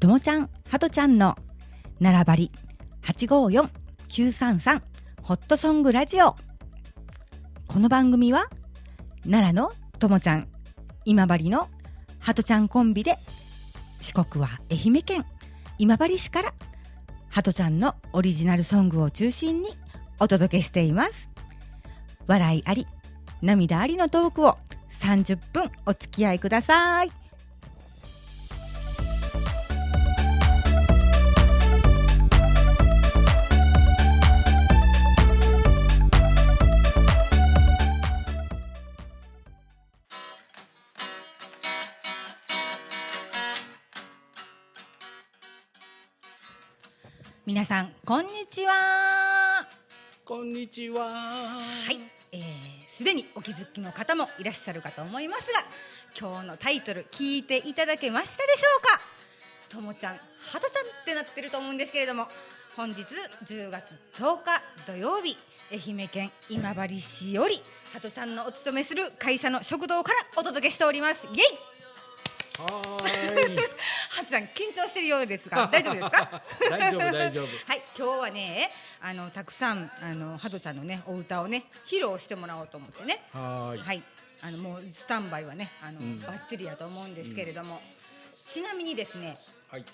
ともちゃんはとちゃんの並ばり854-933ホットソングラジオ。この番組は奈良のともちゃん今治のはとちゃんコンビで四国は愛媛県今治市からはとちゃんのオリジナルソングを中心にお届けしています。笑いあり涙ありのトークを30分お付き合いください。皆さんこんにちは。こんにちは。はい、えーすでにお気づきの方もいらっしゃるかと思いますが今日のタイトル聞いていただけましたでしょうか？ともちゃんはとちゃんってなってると思うんですけれども本日10月10日土曜日愛媛県今治市よりはとちゃんのお勤めする会社の食堂からお届けしております。イエイはちゃん緊張してるようですが 大丈夫ですか？大丈夫大丈夫。はい、今日はね、あのたくさんあのハトちゃんのねお歌をね披露してもらおうと思ってね。はーい。はい、あのもうスタンバイはね、あの、うんバッチリやと思うんですけれども、ちなみにですね、はい。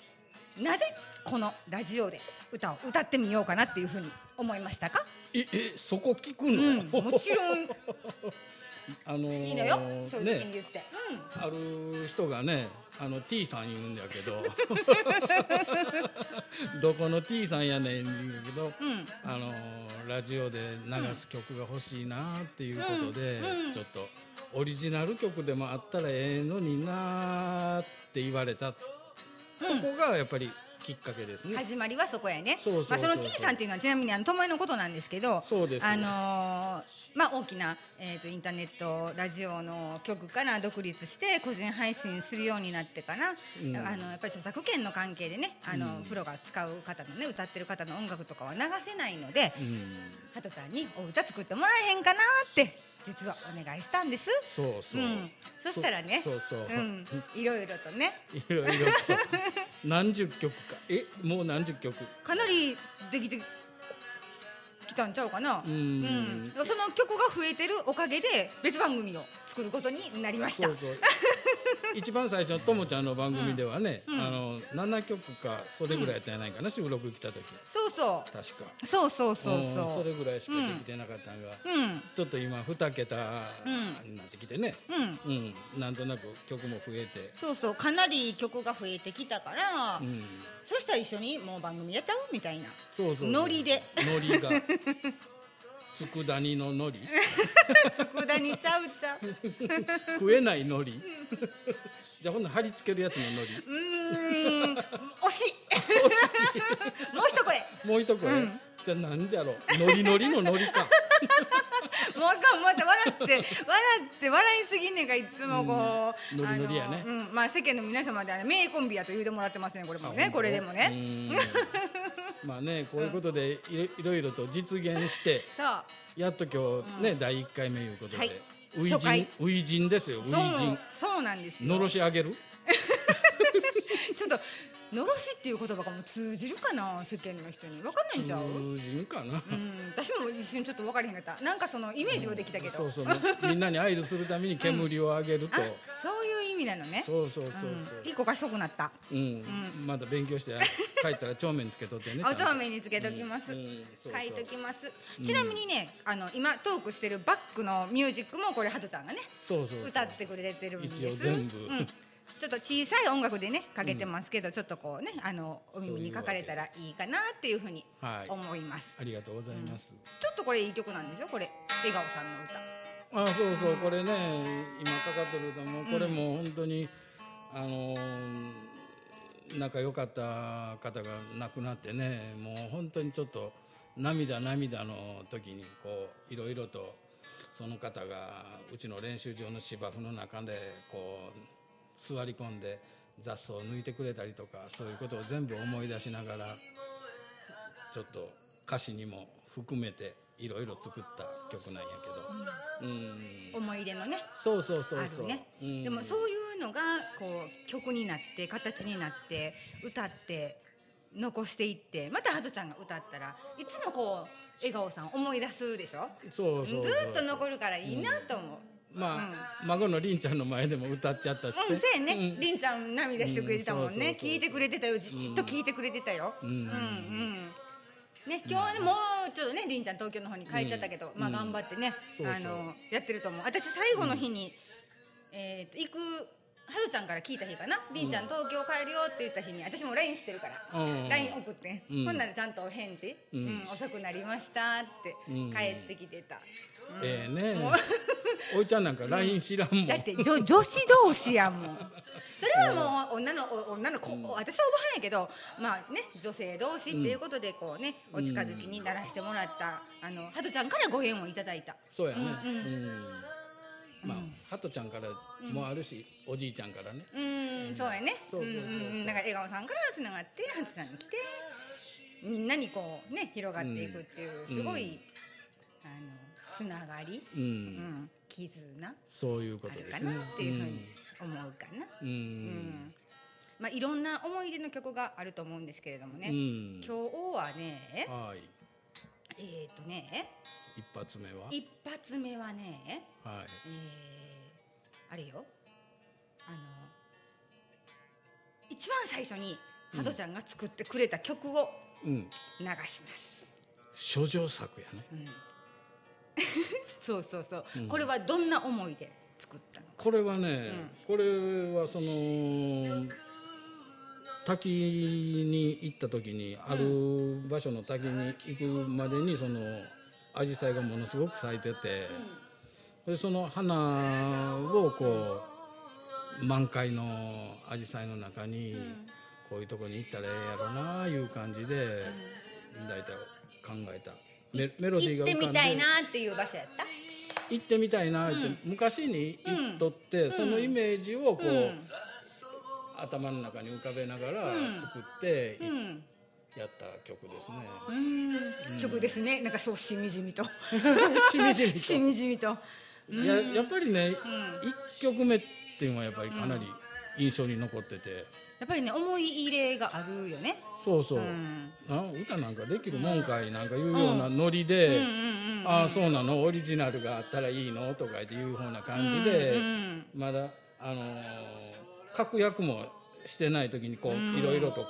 なぜこのラジオで歌を歌ってみようかなっていうふうに思いましたか？ええそこ聞くうの？ん、もちろん あのーいいのよ、そういうふうにね。言って。ある人がね、あの T さん言うんだけど、どこの T さんやねん言うけど、うん、うん、あのーラジオで流す曲が欲しいなっていうことで、うんうんちょっとオリジナル曲でもあったらええのになって言われたとこがやっぱりきっかけですね。始まりはそこやね。そうまあその T さんっていうのはちなみにあの友恵のことなんですけど、そうです。あのーまあ大きな、えー、とインターネットラジオの局から独立して個人配信するようになってから、うんあのやっぱり著作権の関係でねあの、うんプロが使う方のね歌ってる方の音楽とかは流せないので、うん。ハトちゃんにお歌作ってもらえへんかなって実はお願いしたんです。そうそう。ん、そしたらねそうそう。うん、いろいろとねいろいろと 何十曲か。え、もう何十曲？かなりできてきたんちゃうかな。ううんん。その曲が増えてるおかげで別番組を作ることになりました。そうそう。一番最初のともちゃんの番組ではね、うんあの七曲かそれぐらいやったんやないかな、収録来た時。そうそう確か。そうそうそううんそ。そうれぐらいしかできてなかったんが、うんちょっと今二桁うんになってきてね。うん。うん、なんとなく曲も増えて。そうそうかなり曲が増えてきたから、うん。そしたら一緒にもう番組やっちゃうみたいな。そうそうそう。ノリで。ノリが。佃煮のノリ。佃煮ちゃうちゃう。う 食えない海苔。じゃあほんなら貼り付けるやつの海苔。ーん。惜しい。もう一声。もう一声、うん。じゃあなんじゃろ海苔のりの海苔か。もうあかんまた笑って。笑って笑いすぎんねんかいつもこう、うん。ノリノリやね。うん、まあ世間の皆様ではね名コンビやと言うてもらってますねこれもね。あこれでもね。うんまあねこういうことでいろいろと実現して。やっと今日ね、うん。第一回目いうことで、はい。初陣初陣ですよ初陣そうなんですよ。のろし上げるちょっとのろしっていう言葉がもう通じるかな世間の人に分かんないんちゃう？うん、初陣かな、私も一瞬ちょっと分からへんかった。なんかそのイメージはできたけど。そうそうみんなに合図するために煙を上げると、あ、そういう意味なのね。そうそうそうそう、うん一個賢くなった。うん、んまだ勉強して帰ったら帳面つけとってね。お帳面につけときます。書いときます。うんちなみにね、あの今トークしてるバックのミュージックもこれハトちゃんがねそうそうそう歌ってくれてるんです。一応全部うんちょっと小さい音楽でねかけてますけど、ちょっとこうねあのお耳にかかれたらいいかなっていうふうにはい。思います。ありがとうございます。ちょっとこれいい曲なんですよ。これ笑顔さんの歌。あ、そうそう、これね、今かかってる歌も、これも本当に。あのー仲良かった方が亡くなってね、もう本当にちょっと。涙涙の時に、こう、いろいろと。その方が、うちの練習場の芝生の中で、こう。座り込んで、雑草を抜いてくれたりとか、そういうことを全部思い出しながら。ちょっと歌詞にも含めていろいろ作った曲なんやけど、うん、思い出のね。そうそうそうそう、あるねうんでもそういうのがこう曲になって形になって歌って残していってまたハトちゃんが歌ったらいつもこう笑顔さん思い出すでしょ？そうそうそうずーっと残るからいいなと思う。まあ、孫のりんちゃんの前でも歌っちゃったし、うん、そうやね、うん。りんちゃん涙してくれてたもんね、聞いてくれてたよ。じーっと聞いてくれてたよ、うん。うんうん。ね、今日はね、もうちょっとねりんちゃん東京の方に帰っちゃったけど、うん。まあ頑張ってね、あのやってると思う。私最後の日に、えー、と行くはずちゃんから聞いた日かな。りんちゃん東京帰るよって言った日に私も LINE してるから、うん。LINE 送って、うん。ほんならちゃんとお返事、ううんん遅くなりましたってうん。帰ってきてた、うん。ええね。おいちゃんなんか LINE 知らんもん、だって女女子同士やもん。それはもう女のお女の子、私はおばはんやけどまあね女性同士っていうことでこうね、お近づきにならしてもらったあのハトちゃんからご縁をいただいた。そうやね。ううんん、うんまあうん。ハトちゃんからもあるし、おじいちゃんからね。うん、そうやね。そうそうそうそう。うん。から笑顔さんからつながってハトちゃんに来てみんなにこうね広がっていくっていうすごい、あのつながり、うん、うん、絆そういうことですね。なっていうふうに思うかな。うん、うん。まあ、いろんな思い出の曲があると思うんですけれどもね、うん。今日はねはいえっ、とね。一発目は？一発目はねはい。えー、あれよ。あの一番最初にハトちゃんが作ってくれた曲をうん。流します。諸女作やね。うん。そうそうそう、うん。これはどんな思いで作ったのこれはね、これはその滝に行った時にある場所の滝に行くまでにその紫陽花がものすごく咲いてて、でその花をこう満開の紫陽花の中に、んこういうとこに行ったらええやろないう感じで、大体考えた。メメロディー行ってが浮かんで。みたいなっていう場所やった？行ってみたいなって、うん昔に行っとって、ん。そのイメージをこう、うん頭の中に浮かべながらうん。作ってうん。やった曲ですね。うん。曲ですね。なんかそうしみじみと。しみじみと。しみじみと。いややっぱりね、うん。一曲目っていうのはやっぱりかなり印象に残ってて、やっぱりね思い入れがあるよね。そうそう、ん。あ歌なんかできるもんかいなんかいうようなノリで、うん。うんうんうんああそうなの？オリジナルがあったらいいの？とかっていうふうな感じで、うんうん。まだあのー確約もしてない時にこう、うん。いろいろとこ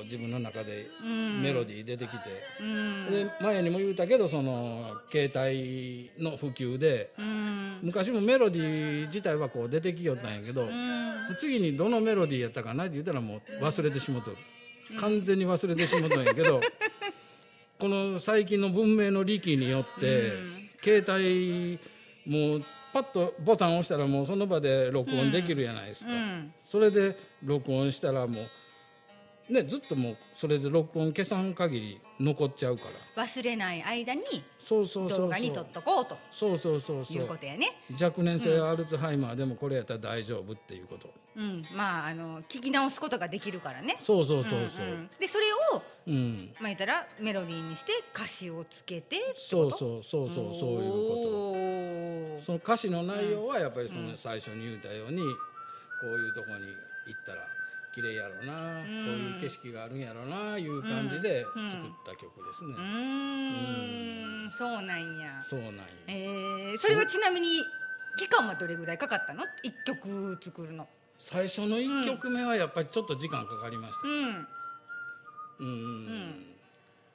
う自分の中でうん。メロディー出てきて、うん。で前にも言うたけどその携帯の普及でうん。昔もメロディー自体はこう出てきよったんやけど、うん。次にどのメロディーやったかなって言ったらもう忘れてしもとる、完全に忘れてしもとんやけど この最近の文明の利器によって、うん。携帯もうパッとボタン押したらもうその場で録音できるじゃないですか、うん。それで録音したらもうねずっともうそれで録音消さん限り残っちゃうから。忘れない間に動画に撮っとこうと。そうそうそうそいう。こうとやね若年性アルツハイマーでもこれやったら大丈夫っていうこと。うん。まああの聞き直すことができるからね。そうそうそうそう、んん。でそれをうん。まあ言ったらメロディーにして歌詞をつけてそうそうそうそうそういうこと。こその歌詞の内容はやっぱりそうん。の最初に言うたように、こういうとこに行ったら綺麗やろな、ん。こういう景色があるんやろないう感じでうん。作った曲ですね、うーん。そうなんや。そうなんよ、えー、それはちなみに期間はどれぐらいかかったの？一曲作るの。最初の1曲目はやっぱりちょっと時間かかりました。うん。うん、ん。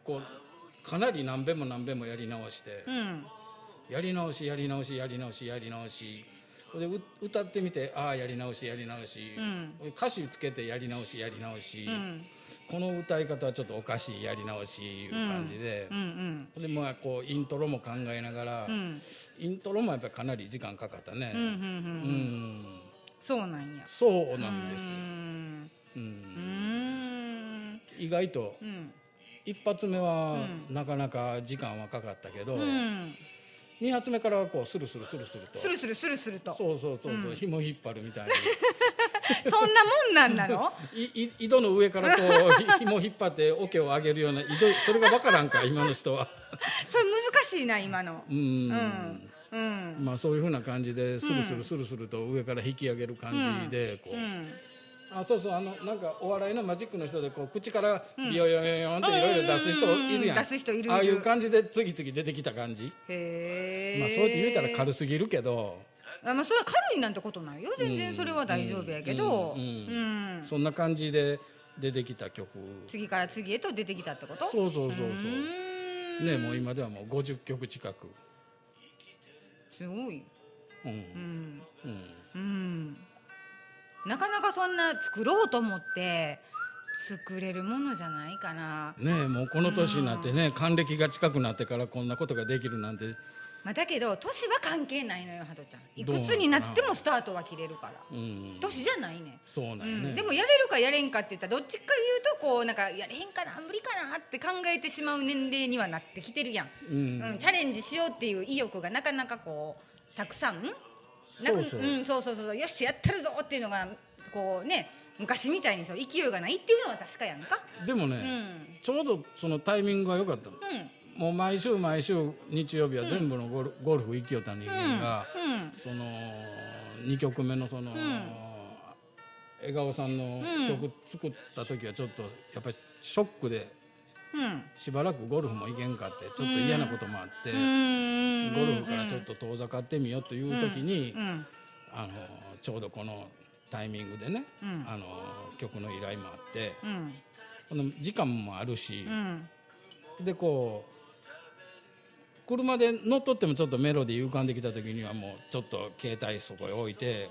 こうかなり何遍も何遍もやり直して、うん。やり直しやり直しやり直しやり直しでう歌ってみてああやり直しやり直し、うん。歌詞つけてやり直しやり直し、うん。この歌い方はちょっとおかしいやり直しいう感じで。う、ん。でまあこうイントロも考えながら、うん。うんイントロもやっぱりかなり時間かかったね。うんうんうんううん。んそうなんや。そうなんですうーん。意外とうん。一発目はうん。なかなか時間はかかったけど、うん二発目からはこうスルスルスルスルと。スルスルスルスルと。そそうそうそうそう、うん。紐引っ張るみたいに。んなもんなんなの？いい井戸の上からこうひ 紐引っ張って桶を上げるような井戸それがわからんか今の人は。それ難しいな今の。うん。うん。うん。まあそういうふうな感じでスルスルスルスルと上から引き上げる感じでこう、うんあそうそうあのなんかお笑いのマジックの人でこう口からビヨヨヨヨンっていろいろ出す人いるやん、出す人いるああいう感じで次々出てきた感じ、へえまあそうやって言うたら軽すぎるけど、あまあそれは軽いなんてことないよ。全然それは大丈夫やけど。うんそんな感じで出てきた曲。次から次へと出てきたってこと？そうそうそうそう。ねもう今ではもう50曲近く。すごい。うん。うん。うん。うんなかなかそんな作ろうと思って作れるものじゃないかな、ねえもうこの年になってね還暦が近くなってからこんなことができるなんて。まあ、だけど年は関係ないのよハトちゃん。いくつになってもスタートは切れるから。うん。年じゃないねそうなんやね、うん、でもやれるかやれんかって言ったらどっちか言うとこうなんかやれへんかな無理かなって考えてしまう年齢にはなってきてるやん、うん。うん。チャレンジしようっていう意欲がなかなかこうたくさんなくそうそう。うん、そうそうそうよしやったるぞっていうのがこうね昔みたいにそう勢いがないっていうのは確かやんか。でもね、うん。ちょうどそのタイミングが良かったの。うん。もう毎週毎週日曜日は全部のゴル,、ゴルフ行きよった人間が、うんその2曲目のその、ん。江川さんの曲作った時はちょっとやっぱりショックでうんしばらくゴルフも行けんかってちょっと嫌なこともあって、うん。ゴルフからちょっと遠ざかってみようという時に、うん。あのちょうどこのタイミングでね、うん。あの曲の依頼もあってうん。この時間もあるしう、ん。でこう車で乗っとってもちょっとメロディー浮かんできた時にはもうちょっと携帯そこへ置いて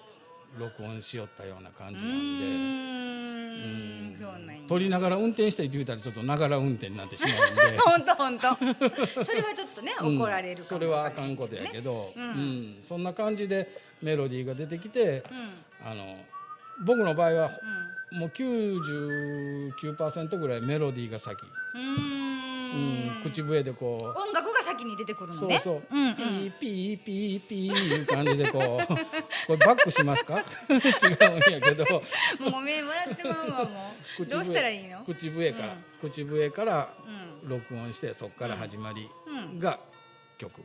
録音しよったような感じうなんで。んそうなん。や撮りながら運転してって言うたらちょっとながら運転になってしまうんで。本当本当。それはちょっとねうん。怒られるかもそれはあかんことやけど、うん。うん。そんな感じでメロディーが出てきてうん。あの僕の場合はうん。もう99%ぐらいメロディーが先、ううん。ん口笛でこう。音楽が先に出てくるのね。そうそう、うんうん。ピーピーピーピーいう感じでこう。これバックしますか？違うんやけど。もうごめん笑ってまうわもう。どうしたらいいの？口笛から、口笛からうん。録音してそこから始まりうん。が曲、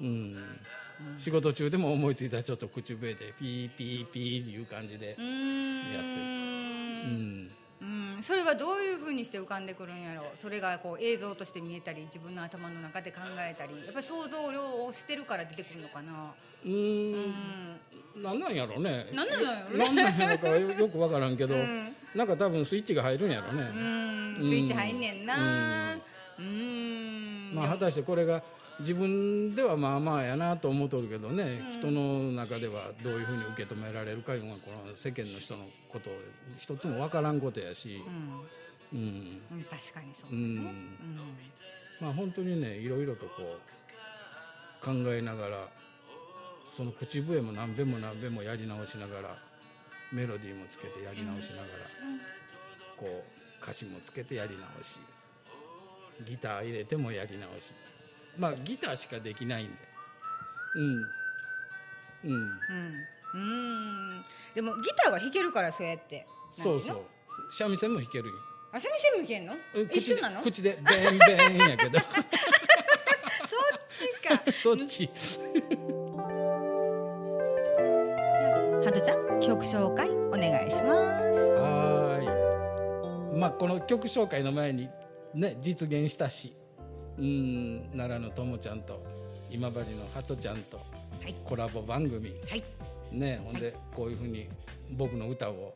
うん。仕事中でも思いついたらちょっと口笛でピーピーピーいう感じでう、んやってうんうん、それはどういうふうにして浮かんでくるんやろそれがこう映像として見えたり自分の頭の中で考えたり。やっぱり想像量をしてるから出てくるのかな。ううん。ん。なんなんやろね。なんなんやろね。なんなんやろかよよくわからんけど、うん。なんか多分スイッチが入るんやろね、うん。スイッチ入んねんな。うん。まあ果たしてこれが自分ではまあまあやなと思うとるけどね、うん。人の中ではどういうふうに受け止められるかいうのはこの世間の人のことを一つもわからんことやし。う、ん。うん。うん、確かにそうだね、うん。まあ本当にねいろいろとこう考えながらその口笛も何べんも何べんもやり直しながらメロディーもつけてやり直しながら、こう歌詞もつけてやり直しギター入れてもやり直しまあギターしかできないんで。うん。うん。うん。うん。うんでもギターは弾けるからそうやって。そうそう。三味線も弾けるよ。あ三味線も弾けんの？え一緒なの？口でベンベンやけど。そっちか。そっち。ハトちゃん曲紹介お願いします。はーい。まあこの曲紹介の前にね実現したし、うん奈良のともちゃんと今治のハトちゃんとはい。コラボ番組。はい。ねほんでこういうふうに僕の歌を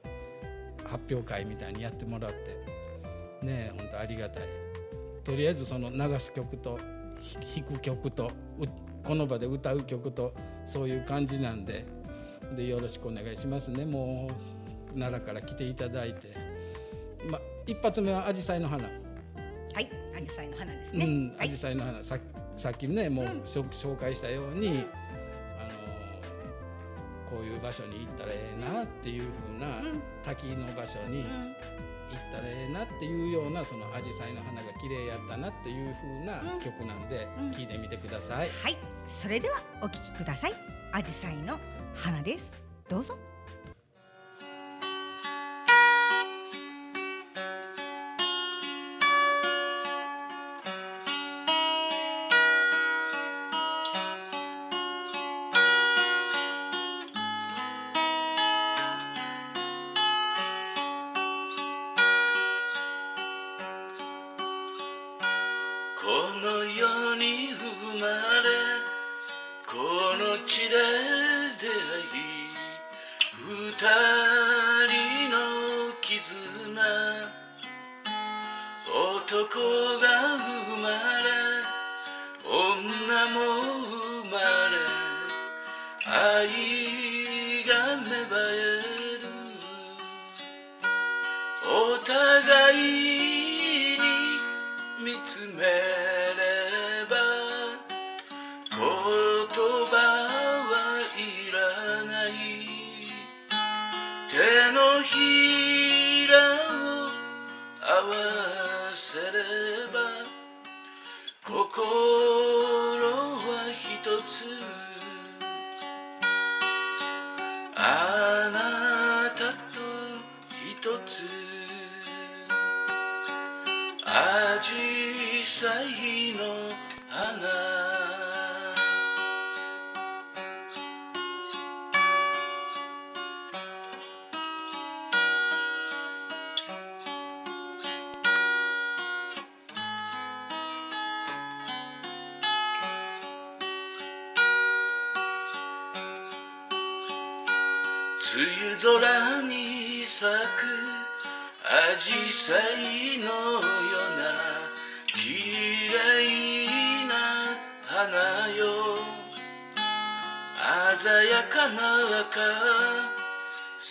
発表会みたいにやってもらって。ね本当ありがたい。とりあえずその流す曲とひ弾く曲とうこの場で歌う曲とそういう感じなんで。でよろしくお願いしますね。もう奈良から来ていただいて、まあ、一発目はアジサイの花、はいアジサイの花ですね、うん、はい。アジサイの花。ささっきねもう、うん。紹介したように、あのーこういう場所に行ったらええなっていう風な、うん。滝の場所にうん。行ったらええなっていうようなそのアジサイの花が綺麗やったなっていう風なうん。曲なんで、うん。聞いてみてください。はい。それではお聞きください。アジサイの花です。どうぞ「ひらを合わせれば心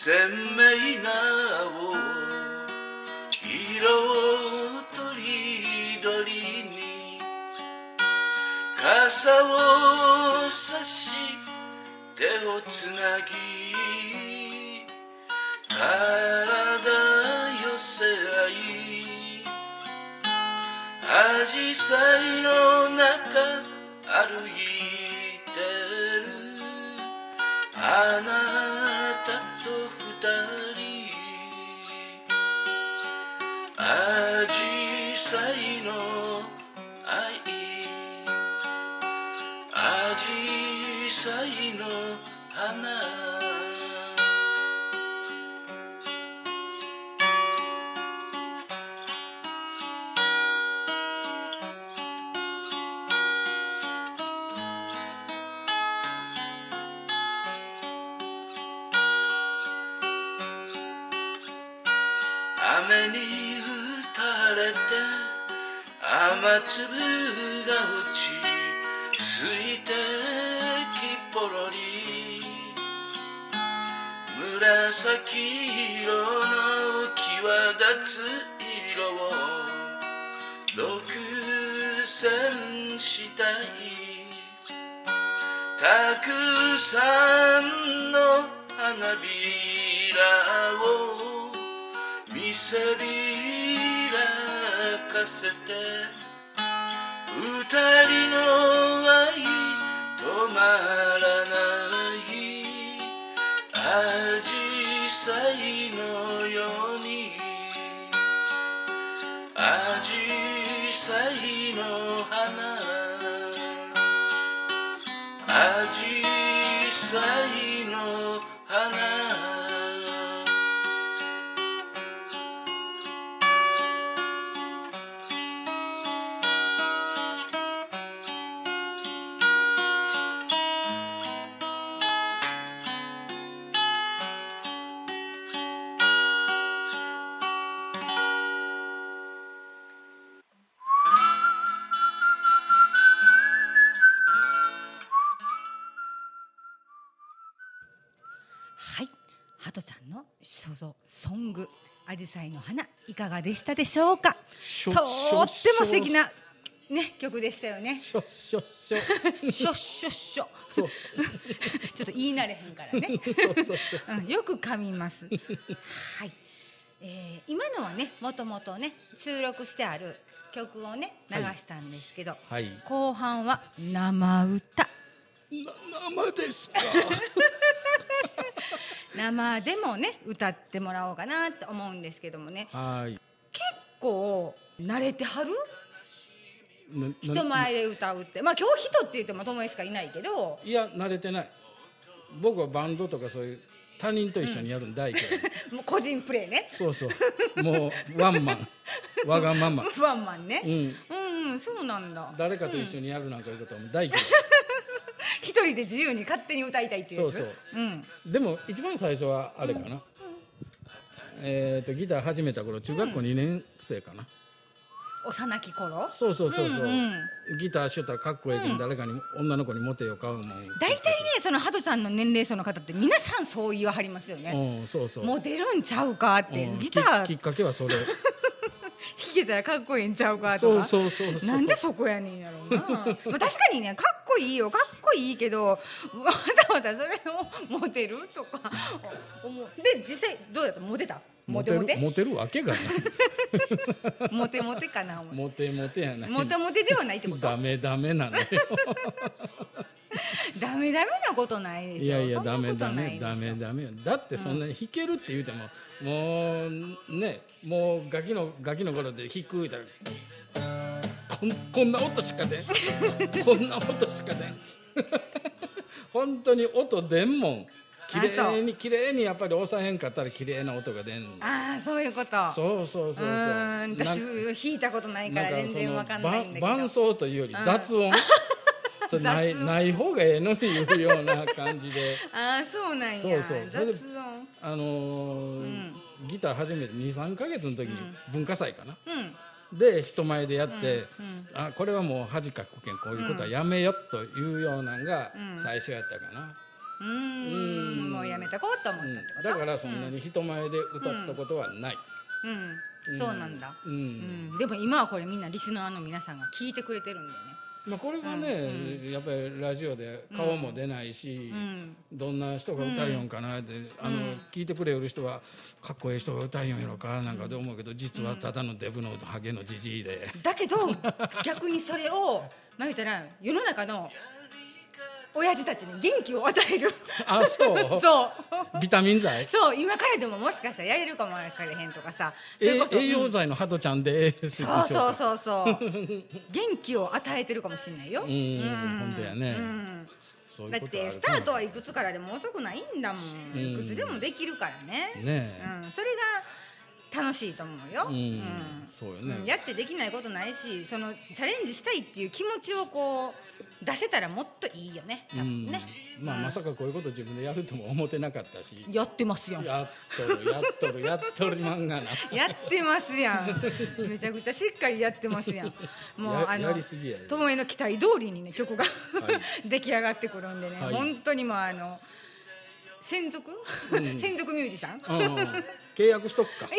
鮮明な青色とりどりに傘を差し手をつなぎ体寄せ合いアジサイの中歩いてる。あなた雨粒が落ち水滴ポロリ紫色の際立つ色を独占したい。たくさんの花びらを見せびらかせて。二人の愛止まらない。アジサイのように。アジサイの花。ハトちゃんの所蔵ソングアジサイの花いかがでしたでしょうか？とーっても素敵なね曲でしたよね。しょしょしょしょっしょっしょ。そう ちょっと言い慣れへんからね。そうそうそううん、よく噛みます。はい。えー、今のはね、もともとね、収録してある曲をね、流したんですけど。はい後半は生歌。な生ですか 生でもね、歌ってもらおうかなって思うんですけどもね。はい。こう慣れてはる？人前で歌うって、まあ、今日人って言っても友達しかいないけど。いや慣れてない。僕はバンドとかそういう他人と一緒にやるの大嫌い、もう個人プレーね。そうそう。もうワンマン。わがまま。ワンマンね。うん。うん、うんそうなんだ。誰かと一緒にやるなんかいうことはもう大嫌い、一 人で自由に勝手に歌いたいっていうやつ？そうそう。うん。でも一番最初はあれかな、えっ、とギター始めた頃中学校2年生かな、幼き頃？そうそうそうそう、うんギターしよったらかっこいいけど、誰かに女の子にモテよ買うもん大体ねそのハトちゃん。の年齢層の方って皆さんそう言わはりますよねうんそうそうモテるんちゃうかってうんギターききっかけはそれ弾けたらかっこいいんちゃうかとか。そうそうそうなんでそこやねんやろうな。まあ確かにねかっこいいよ。かっこいいけどわざわざそれをモテるとか。思うで実際どうやった？モテた？モテモテるモテるわけがない。モテモテかなモテモテやない。モテモテではないってこと？ダメダメなのよ。ダメダメなことないでしょ。いやいやダメダメダメダメよ。だってそんなに弾けるって言うても、もうねもうガキのガキの頃で弾く言うたらこんこんな音しか出ん。こんな音しか出ん。本当に音出んもん綺麗に綺麗にやっぱり抑えへんかったら綺麗な音が出んああそういうこと。そうそうそうそう。う私弾いたことないから全然わかんないんだけど。ば伴奏というより雑音。それないない方がええのに言うような感じで。ああそうなんや。そうそう。雑音。あのーギター始めて23か月の時に文化祭かな、うん。で人前でやって、うん。うん。あこれはもう恥かくけんこういうことはやめよというようなのがうん。最初やったかな、うーん。もうやめとこうと思ったってこと？だからそんなに人前で歌ったことはない、うん、そうなんだ、うん。うん。でも今はこれみんなリスナーの皆さんが聞いてくれてるんでね。まあ、これはね、やっぱりラジオで顔も出ないし、うん。どんな人が歌いよんかなって、あの聞いてくれる人はかっこいい人が歌いよんやろかなんかで思うけど実はただのデブのハゲのじじいで、だけど逆にそれをまあ言ったら世の中の親父たちに元気を与える。あそう？そう。ビタミン剤？そう今からでももしかしたらやれるかもわからへんとかさ。そえれこそ栄養剤のハトちゃんですそうそうそうそう。元気を与えてるかもしれないよ。うん本当やね。だってスタートはいくつからでも遅くないんだもん、うん。いくつでもできるからね。ねえ。うん、それが楽しいと思うよ、うん。そうよね。うん。やってできないことないしそのチャレンジしたいっていう気持ちをこう出せたらもっといいよね。多分ね、うん。まあ、まさかこういうこと自分でやるとも思ってなかったし。やってますよやっとるやっとるやっとる漫画なやってますやん。めちゃくちゃしっかりやってますやん。もうあの友恵の期待通りにね曲が、は 出来上がってくるんでね、はい。本当にもうあの専属、うん。専属ミュージシャン？うん契約しとくか。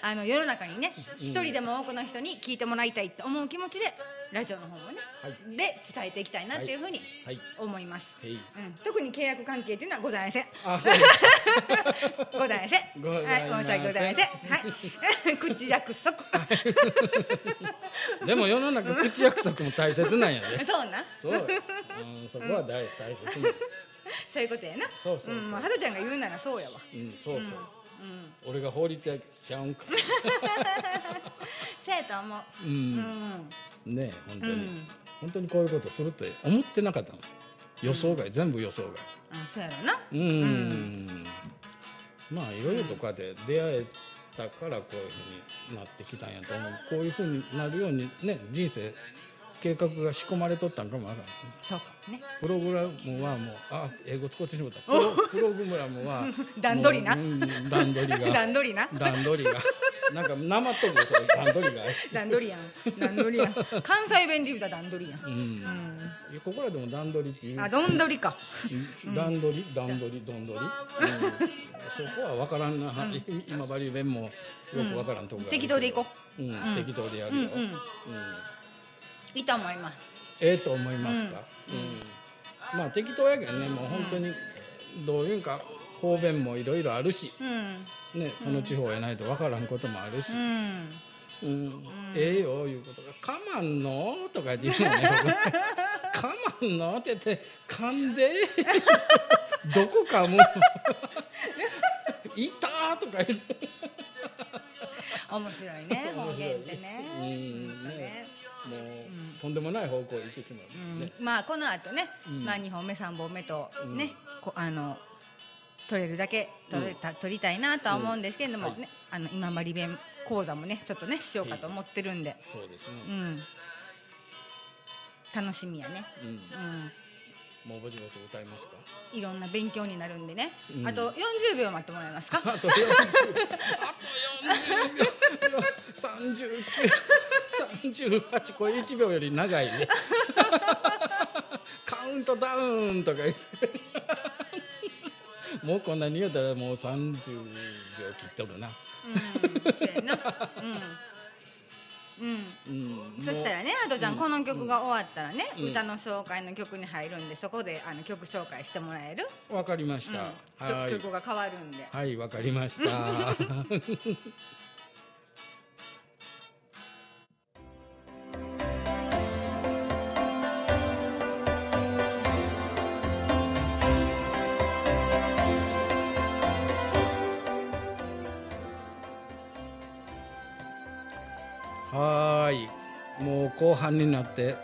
あの世の中にね一人でも多くの人に聞いてもらいたいって思う気持ちでラジオの方もね、はい。で伝えていきたいなっていうふうにはい。思います、へい。うん、特に契約関係っていうのはございません。ございません。はい申し訳ございません。はい。口約束。でも世の中口約束も大切なんやで。そうな。そうよ、うん、そこは大大切に そういうことやな。そうそうそう。うん、まあ、はとちゃんが言うならそうやわ。うんそうそう、うん俺が法律やちゃうんか。せやと思う。ううん。んねえ本当に、うん。本当にこういうことするって思ってなかったの。予想外、全部予想外。あそうやろな。うん。まあいろいろとこうやって出会えたからこういうふうになってきたんやと思う。こういうふうになるようにね人生計画が仕込まれとったんかもわからんそうかもね。プログラムはもうあ英語使ってしまった。プログラムは 段取りな。段取りが。段取りな。段取りが。なんかなまっとるでそれ。段取りが。段取りやん。段取りやん。関西弁で言うたら段取りやん。うん、うん。ここらでも段取りっていう。あどんどりか。うん。段取り段取りどん取り、うん、そこは分からんな、今治弁もよく分からんとこがあるけど。適当でいこう、うんうん。適当でやるよ、うんうん。うんいいと思います。ええと思いますか、うん。まあ適当やけどねもう本当にどういうんか方便もいろいろあるし、うん。ね、その地方やないと分からんこともあるし、うん。うん。ええよいうことが「かまんの?」とか言うのね 「かまんの?」って言って「噛んで？どこ噛む?」「いた!」とか言って面白いね方言ってね。うん。ね。もう、とんでもない方向へ行ってしまう、ねうん。まあこの後ね、うん。まあ2本目3本目とうん。ね、こあの取れるだけ取れた、取りたいなとは思うんですけれども、はい。ねあの今治弁講座もねちょっとねしようかと思ってるんで、そうですね。うん。楽しみやね、うん。うん、もうぼちぼち歌いますか？いろんな勉強になるんでね、うん。あと40秒待ってもらえますか？あと四十。あと四十秒。三十九。三十八。これ一秒より長いね。カウントダウンとか言って。もうこんなに言うたらもう三十秒切っとるな。うんそうやなうんうんうん。そしたらね。ね、あとちゃん、うんこの曲が終わったらね、うん歌の紹介の曲に入るんで、そこであの曲紹介してもらえる？わかりましうんた。はい。曲が変わるんで。はい、わかりました。後半になって、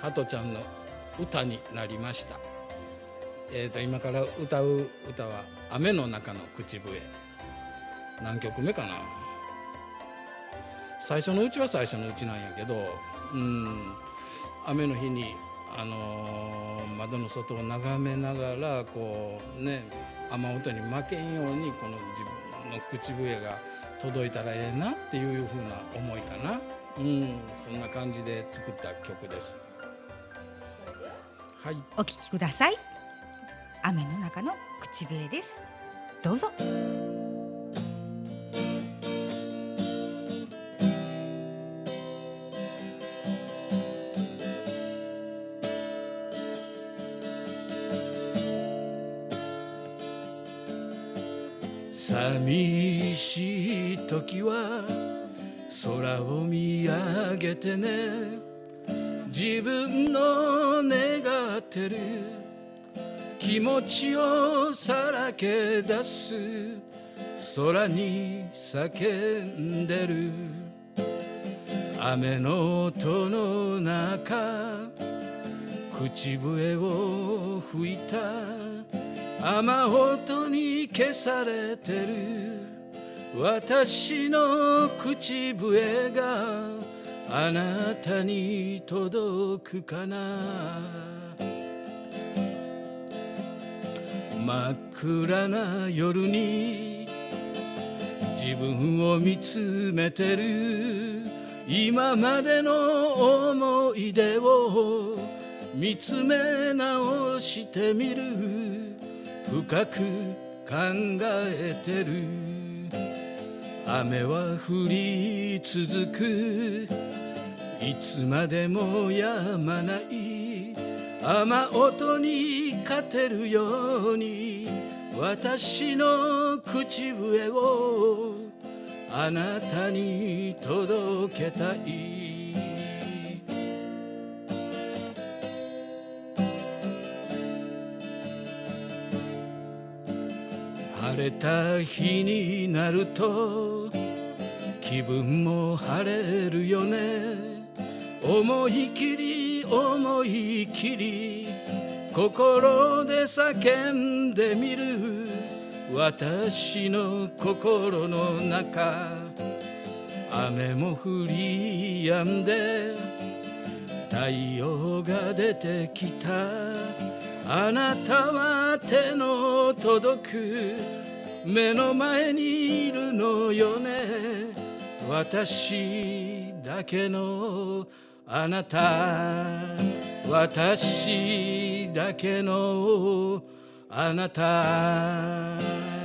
ハトちゃんの歌になりました。えー、と今から歌う歌は「雨の中の口笛」何曲目かな。最初のうちは最初のうちなんやけどうん雨の日に、あのー窓の外を眺めながらこうね雨音に負けんようにこの自分の口笛が届いたらええなっていうふうな思いかな。うんそんな感じで作った曲です。はいお聴きください。雨の中の口笛です。どうぞ。上げてね。自分の願ってる。気持ちをさらけ出す。空に叫んでる。雨の音の中。口笛を吹いた。雨音に消されてる。私の口笛があなたに届くかな。真っ暗な夜に自分を見つめてる今までの思い出を見つめ直してみる。深く考えてる。雨は降り続く。いつまでも止まない。雨音に勝てるように。私の口笛をあなたに届けたい。れた日になると気分も晴れるよね。思い切り思い切り心で叫んでみる。私の心の中雨も降り止んで太陽が出てきた。あなたは手の届く目の前にいるのよね。私だけのあなた。私だけのあなた。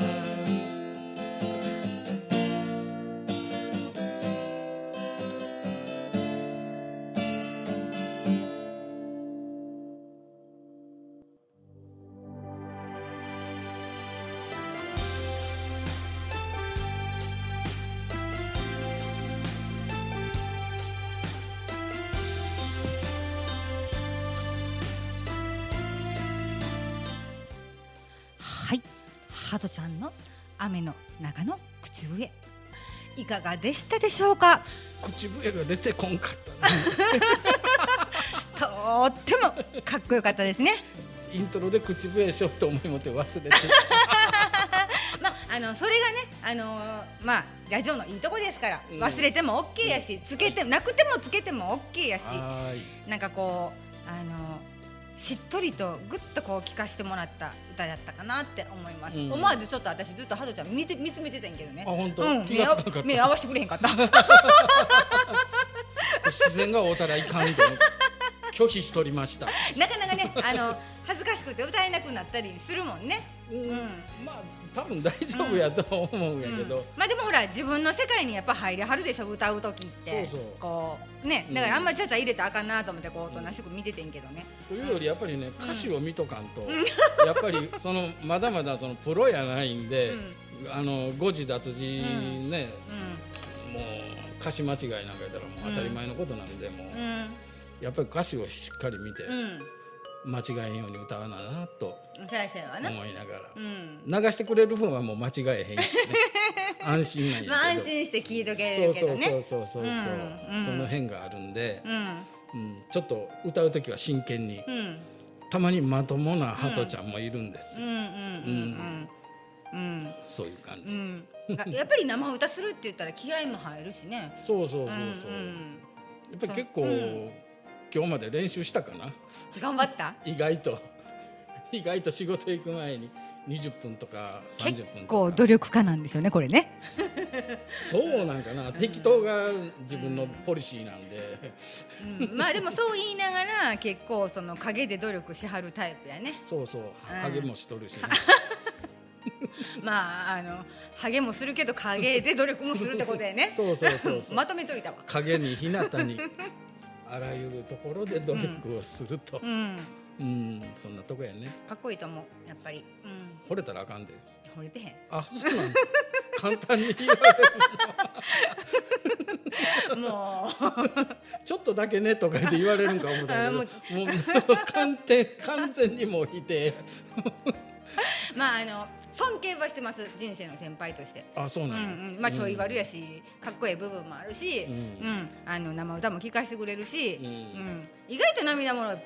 ハトちゃんの雨の中の口笛。いかがでしたでしょうか？口笛が出てこんかったな とってもかっこよかったですね。イントロで口笛しようと思いもって忘れて まああのそれがねあのーまあラジオのいいとこですから、うん忘れても OK やしつけてなくてもつけても OK やしなんかこうあのしっとりとぐっとこう聞かせてもらった歌だったかなって思います、うん。思わずちょっと私ずっとハトちゃん見て見つめてたんやけどね。あ本当、うん、気目合わせてくれへんかった。自然が合うたらいかんと拒否しとりました、なかなかねあの恥ずかしくて歌えなくなったりするもんね、うん。ん。まあ多分大丈夫やと思うんやけど、うん。まあでもほら自分の世界にやっぱ入りはるでしょ歌う時って。そうそう。こうね。だからあんまりちゃちゃ入れたらあかんなと思ってこうおとなしく見ててんけどね、というよりやっぱりね歌詞を見とかんと、やっぱりそのまだまだそのプロやないんで、あの誤字脱字ね、もう歌詞間違いなんかやったらもう当たり前のことなんで、もうやっぱり歌詞をしっかり見て、うん間違えんように歌わななと思いながら、うん。流してくれる分はもう間違えへんしね。安心なんやまあ安心して聞いとけそうそうるけどね。そうそうそうそう、う。んその辺があるんで、うん。うん、ちょっと歌う時は真剣に、うん。たまにまともなハトちゃんもいるんですよ、うんうんそういう感じ、うん。やっぱり生歌するって言ったら気合も入るしね。そうそうそうそう、うんうん。やっぱり結構、うん今日まで練習したかな？頑張った？意外と。意外と仕事行く前に20分とか30分とか。結構努力家なんですよねこれね。そうなんかな、適当が自分のポリシーなんで、うん。まあでもそう言いながら結構その陰で努力しはるタイプやね。そうそう。励もしとるしね、まああの励もするけど陰で努力もするってことやね。そうそうそうそう。まとめといたわ。影に日向にあらゆるところで努力をすると。う、ん。うん。そんなとこやね。かっこいいと思うやっぱり。うん。惚れたらあかんで。惚れてへん。あそうなんだ。簡単に言われる もちょっとだけねとか言って言われるんか思ったけど。あももう完全完全にもう否定。う まああの尊敬はしてます人生の先輩として。あそううんなんだうん。まあちょい悪やし、かっこいい部分もあるし、ううん。んあの生歌も聴かせてくれるし、うん。うん。意外と涙もろいっ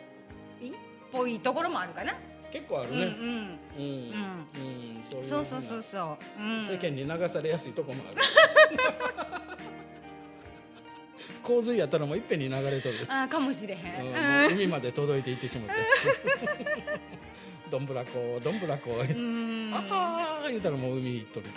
ぽいところもあるかな。結構あるうんねうん。うん。うん。そういうそうそうそうそう。うん、世間に流されやすいとこもある。洪水やったらもういっぺんに流れとる。あーかもしれへうん。ん。海まで届いていってしまって どんぶらこどんぶらこうん、ああ言うたらもう海行っとる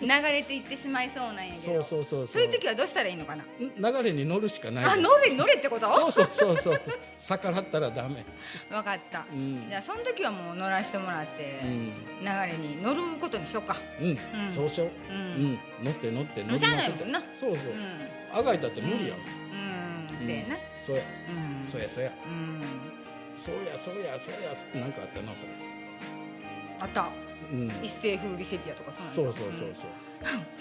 流れていってしまいそうなんや。そうそうそうそういう時はどうしたらいいのかな？流れに乗るしかないあ、乗れ乗れってこと？そうそうそうそう逆らったらダメわかった。うんじゃあその時はもう乗らせてもらって、うん流れに乗ることにしようか。うん、うんそうしようう。うんん乗って乗って乗りましゃあくってないもんな。そうそううん。あがいたって無理やうん。もんせやな。そうやうん。そうやそうやうん。そうやそうやそうやなんかあったなそれ。あった。うん。一世風靡セピアとかそうそうそうそうそ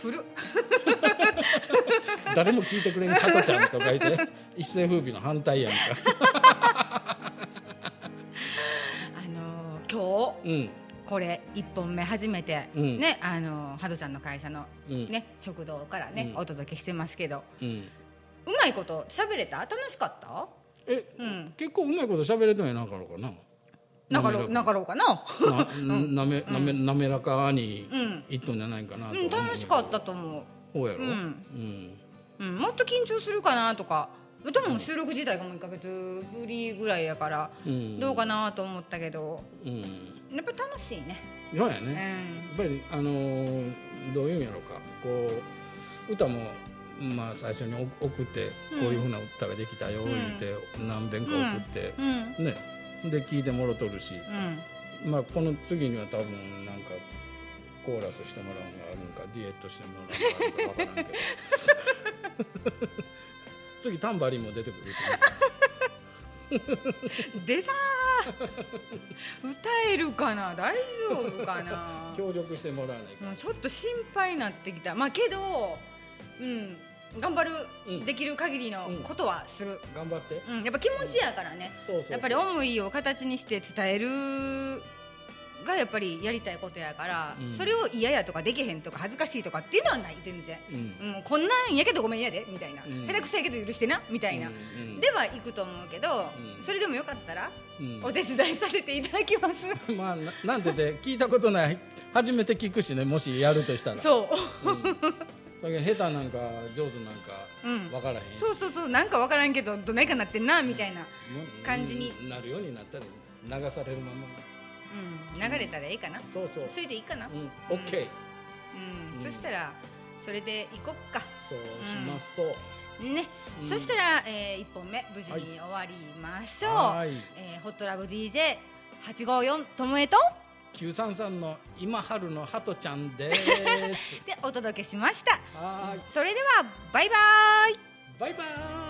う、古っ。誰も聞いてくれん加トちゃんとか言って。一世風靡の反対やんか。あのー今日うん。これ一本目初めて、うん。ねあのーハドちゃんの会社のうん。ね食堂からね、うん。お届けしてますけど。うん。うまいこと喋れた？楽しかった？えうん。結構うまいこと喋れたんやなかろうかななかろうなかろうかな。ななめなめ滑らかにうん、いっとんじゃないかなう。ん、楽しかったと思う、そうやろ？うん。うん。うん、もっと緊張するかなとか。でも収録自体がもう1か月ぶりぐらいやからうん。どうかなと思ったけど。うん。やっぱ楽しいね。うそうやね。ん。やっぱりあのーどういうんやろうか。こう歌もまあ最初に送ってこういうふうな歌ができたようん。言って何遍か送ってうん。ね。で聞いてもろとるし。うん。まあこの次には多分なんかコーラスしてもらうのがあるんかデュエットしてもらうのがあるんか分からんけど。次タンバリンも出てくるしね。出たー。歌えるかな？大丈夫かな？協力してもらわないかちょっと心配になってきた。まあけどうん頑張る、うん。できる限りのことはする、頑張って。うん。やっぱ気持ちやからね。そうそうそう。やっぱり思いを形にして伝えるがやっぱりやりたいことやから、うん。それを嫌やとかできへんとか恥ずかしいとかっていうのはない全然、うん。うん、こんなんやけどごめんやでみたいな、うん。下手くそやけど許してなみたいな、うん。では行くと思うけど、うん。それでもよかったらうん。お手伝いさせていただきます。まあななんてて聞いたことない。初めて聞くしねもしやるとしたら。そう。うん、だけど下手なんか上手なんかうん。分からへんし。そうそうそう。なんかわからんけどどないかなってんなみたいな、感じに。なるようになったら流されるまま。うん、流れたらええかな。そうそう。それでいいかな、うん。オッケーうん。うん。そしたらそれで行こっか。そうしますそう、ね、うん。そしたら、えー、1本目無事に終わりましょう、はい。えーホットラブ DJ854 ともえと933の今春のハトちゃんです。でお届けしました。はーい。それではバイバイ。バイバーイ